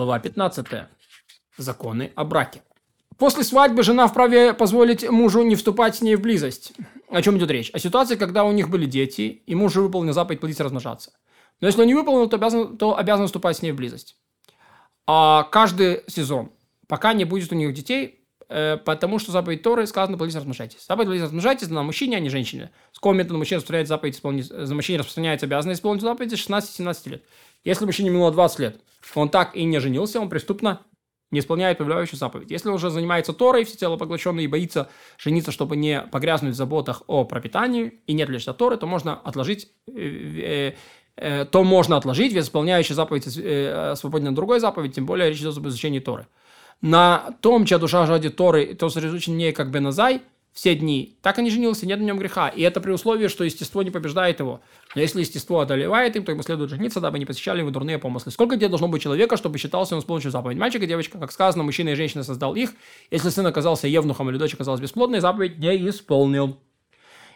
Глава 15. Законы о браке. После свадьбы жена вправе позволить мужу не вступать с ней в близость. О чем идет речь? О ситуации, когда у них были дети, и муж выполнил заповедь плодиться размножаться. Но если он не выполнил, то обязан, то обязан вступать с ней в близость. А каждый сезон, пока не будет у них детей, потому что заповедь Торы сказано плодиться размножайтесь. Заповедь плодиться размножайтесь на мужчине, а не женщине. С какого метода мужчина распространяет заповедь исполнить, за мужчине распространяется обязанность исполнить заповедь с 16-17 лет. Если мужчине минуло 20 лет, он так и не женился, он преступно не исполняет повелевающую заповедь. Если он уже занимается Торой, всецело поглощенный и боится жениться, чтобы не погрязнуть в заботах о пропитании и не отвлечься от Торы, то можно отложить э, э, э, то можно отложить, ведь исполняющий заповедь э, свободен на другой заповедь, тем более речь идет об изучении Торы. На том, чья душа жаждет Торы, то сосредоточен не как Беназай, все дни, так и не женился, нет на нем греха. И это при условии, что естество не побеждает его. Но если естество одолевает им, то ему следует жениться, дабы не посещали его дурные помыслы. Сколько где должно быть человека, чтобы считался он с помощью заповедь? Мальчик и девочка, как сказано, мужчина и женщина создал их. Если сын оказался евнухом или дочь оказалась бесплодной, заповедь не исполнил.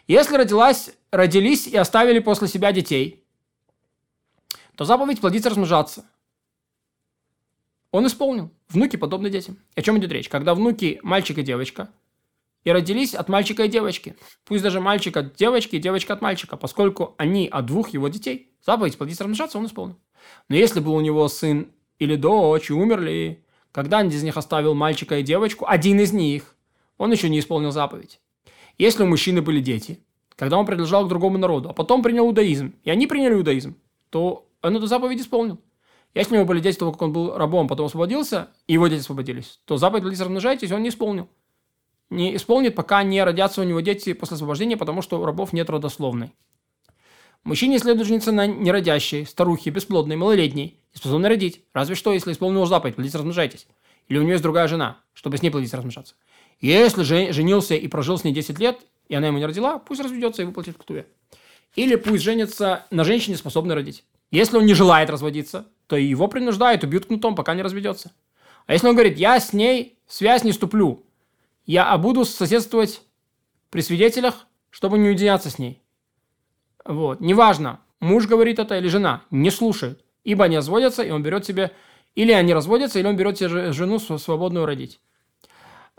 Если родилась, родились и оставили после себя детей, то заповедь плодиться размножаться. Он исполнил. Внуки подобны детям. О чем идет речь? Когда внуки мальчик и девочка – и родились от мальчика и девочки. Пусть даже мальчик от девочки и девочка от мальчика, поскольку они от двух его детей. Заповедь плодиться размножаться он исполнил. Но если был у него сын или дочь и умерли, когда один из них оставил мальчика и девочку, один из них, он еще не исполнил заповедь. Если у мужчины были дети, когда он принадлежал к другому народу, а потом принял иудаизм, и они приняли иудаизм, то он эту заповедь исполнил. Если у него были дети, того, как он был рабом, потом освободился, и его дети освободились, то заповедь «Плодитесь, размножайтесь» он не исполнил не исполнит, пока не родятся у него дети после освобождения, потому что у рабов нет родословной. Мужчине следует жениться на неродящей, старухе, бесплодной, малолетней, и способной родить. Разве что, если исполнил заповедь, плодитесь, размножайтесь. Или у нее есть другая жена, чтобы с ней плодиться, размножаться. Если же женился и прожил с ней 10 лет, и она ему не родила, пусть разведется и выплатит ктуве. Или пусть женится на женщине, способной родить. Если он не желает разводиться, то его принуждают, убьют кнутом, пока не разведется. А если он говорит, я с ней связь не ступлю, я буду соседствовать при свидетелях, чтобы не уединяться с ней. Вот. Неважно, муж говорит это или жена, не слушает. Ибо они разводятся, и он берет себе... Или они разводятся, или он берет себе жену свободную родить.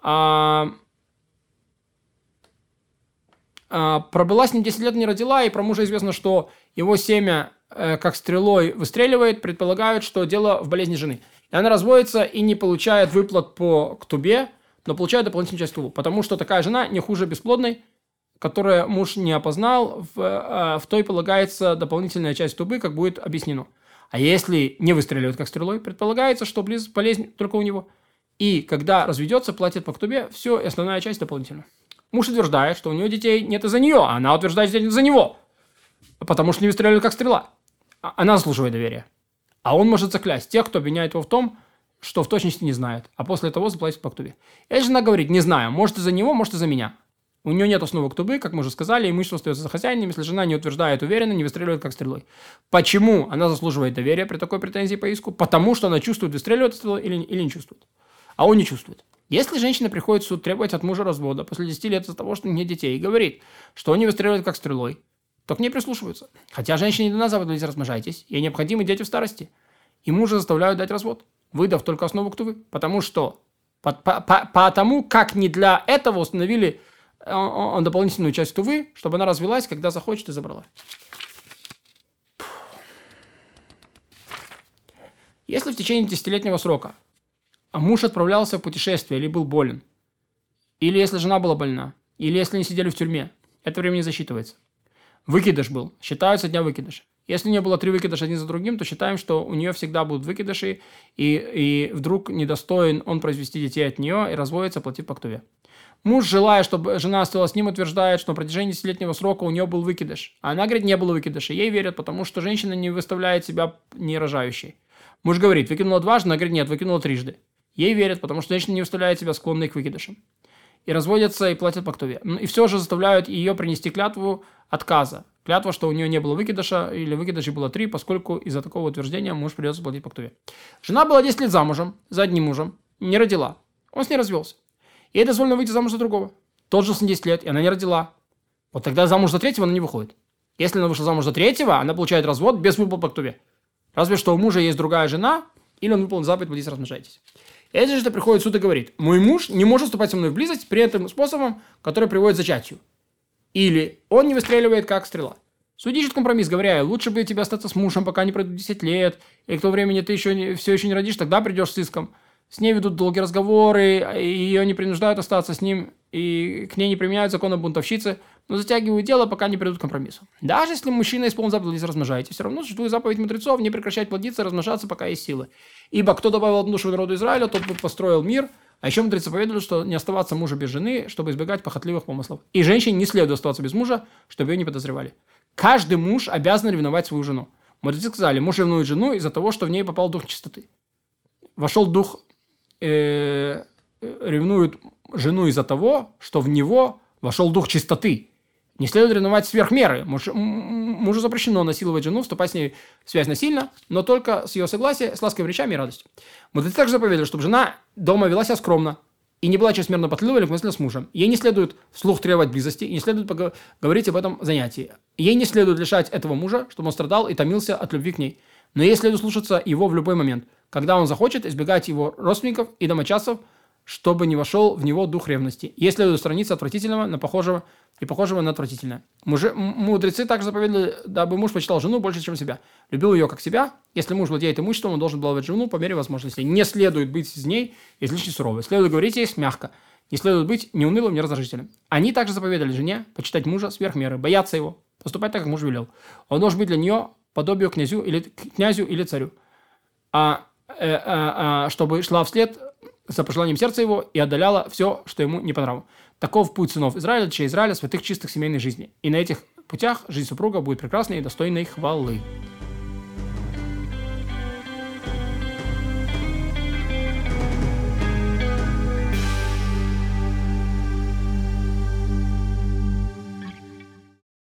А, а, пробыла с ним 10 лет, не родила, и про мужа известно, что его семя, как стрелой, выстреливает, предполагают, что дело в болезни жены. И она разводится и не получает выплат по ктубе, но получает дополнительную часть тулу. Потому что такая жена не хуже бесплодной, которая муж не опознал, в, э, в той полагается дополнительная часть тубы, как будет объяснено. А если не выстреливает как стрелой, предполагается, что близ, болезнь только у него. И когда разведется, платит по ктубе, все, и основная часть дополнительно. Муж утверждает, что у него детей нет из-за нее, а она утверждает, что нет из-за него. Потому что не выстреливает как стрела. А она заслуживает доверия. А он может заклясть тех, кто обвиняет его в том, что в точности не знает, а после того заплатит по ктубе. И жена говорит, не знаю, может из-за него, может из-за меня. У нее нет основы ктубы, как мы уже сказали, имущество остается за хозяином, если жена не утверждает уверенно, не выстреливает как стрелой. Почему она заслуживает доверия при такой претензии по иску? Потому что она чувствует, выстреливает стрелой или, или не чувствует. А он не чувствует. Если женщина приходит в суд требовать от мужа развода после 10 лет из-за того, что нет детей, и говорит, что он не выстреливает как стрелой, то к ней прислушиваются. Хотя женщине не дана заповедь размножайтесь, ей необходимы дети в старости. И мужа заставляют дать развод выдав только основу ктувы. Потому что, по, по, по, потому как не для этого установили э, он, дополнительную часть тувы, чтобы она развелась, когда захочет и забрала. Если в течение десятилетнего срока муж отправлялся в путешествие или был болен, или если жена была больна, или если они сидели в тюрьме, это время не засчитывается. Выкидыш был, считаются дня выкидыша. Если не было три выкидыша один за другим, то считаем, что у нее всегда будут выкидыши, и, и вдруг недостоин он произвести детей от нее и разводится, платит по ктуве. Муж, желая, чтобы жена осталась с ним, утверждает, что на протяжении десятилетнего срока у нее был выкидыш. А она говорит, не было выкидыша. Ей верят, потому что женщина не выставляет себя не рожающей. Муж говорит, выкинула дважды, она говорит, нет, выкинула трижды. Ей верят, потому что женщина не выставляет себя склонной к выкидышам. И разводятся и платят по ктуве. И все же заставляют ее принести клятву отказа. Клятва, что у нее не было выкидыша, или выкидышей было три, поскольку из-за такого утверждения муж придется платить по ктуве. Жена была 10 лет замужем, за одним мужем, не родила. Он с ней развелся. Ей дозволено выйти замуж за другого. Тот же с 10 лет, и она не родила. Вот тогда замуж за третьего она не выходит. Если она вышла замуж за третьего, она получает развод без выплат по ктуве. Разве что у мужа есть другая жена, или он выполнил заповедь «плодитесь, размножайтесь». И если же приходит суд и говорит, мой муж не может вступать со мной в близость при этом способом, который приводит к зачатию. Или он не выстреливает, как стрела. Суд ищет компромисс, говоря, лучше бы тебе остаться с мужем, пока не пройдут 10 лет, и к тому времени ты еще не, все еще не родишь, тогда придешь с иском. С ней ведут долгие разговоры, ее не принуждают остаться с ним, и к ней не применяют законы бунтовщицы, но затягивают дело, пока не придут к компромиссу. Даже если мужчина исполнил заповедь размножайте, все равно существует заповедь мудрецов не прекращать плодиться, размножаться, пока есть силы. Ибо кто добавил одну душу народу Израиля, тот построил мир, а еще мудрецы поведали, что не оставаться мужа без жены, чтобы избегать похотливых помыслов. И женщине не следует оставаться без мужа, чтобы ее не подозревали. Каждый муж обязан ревновать свою жену. Мудрецы сказали, муж ревнует жену из-за того, что в ней попал дух чистоты. Вошел дух, э, ревнует жену из-за того, что в него вошел дух чистоты. Не следует ревновать сверх меры. Муж, мужу запрещено насиловать жену, вступать с ней в связь насильно, но только с ее согласия, с ласковыми речами и радостью. Мудрецы также заповедали, чтобы жена дома вела себя скромно, и не была чрезмерно потлива или мысли с мужем. Ей не следует вслух требовать близости, и не следует говорить об этом занятии. Ей не следует лишать этого мужа, чтобы он страдал и томился от любви к ней. Но ей следует слушаться его в любой момент, когда он захочет избегать его родственников и домочадцев, чтобы не вошел в него дух ревности. Ей следует устраниться отвратительного на похожего и похожего на отвратительное. Мужи, мудрецы также заповедали, дабы муж почитал жену больше, чем себя. Любил ее как себя. Если муж владеет имуществом, он должен баловать жену по мере возможности. Не следует быть с ней излишне суровой. Следует говорить ей мягко. Не следует быть неунылым, не раздражительным. Они также заповедали жене почитать мужа сверх меры, бояться его, поступать так, как муж велел. Он должен быть для нее подобию князю или, князю или царю. А, э, а, а, чтобы шла вслед за пожеланием сердца его и отдаляла все, что ему не по Таков путь сынов Израиля, чей Израиля, святых чистых семейной жизни. И на этих путях жизнь супруга будет прекрасной и достойной хвалы.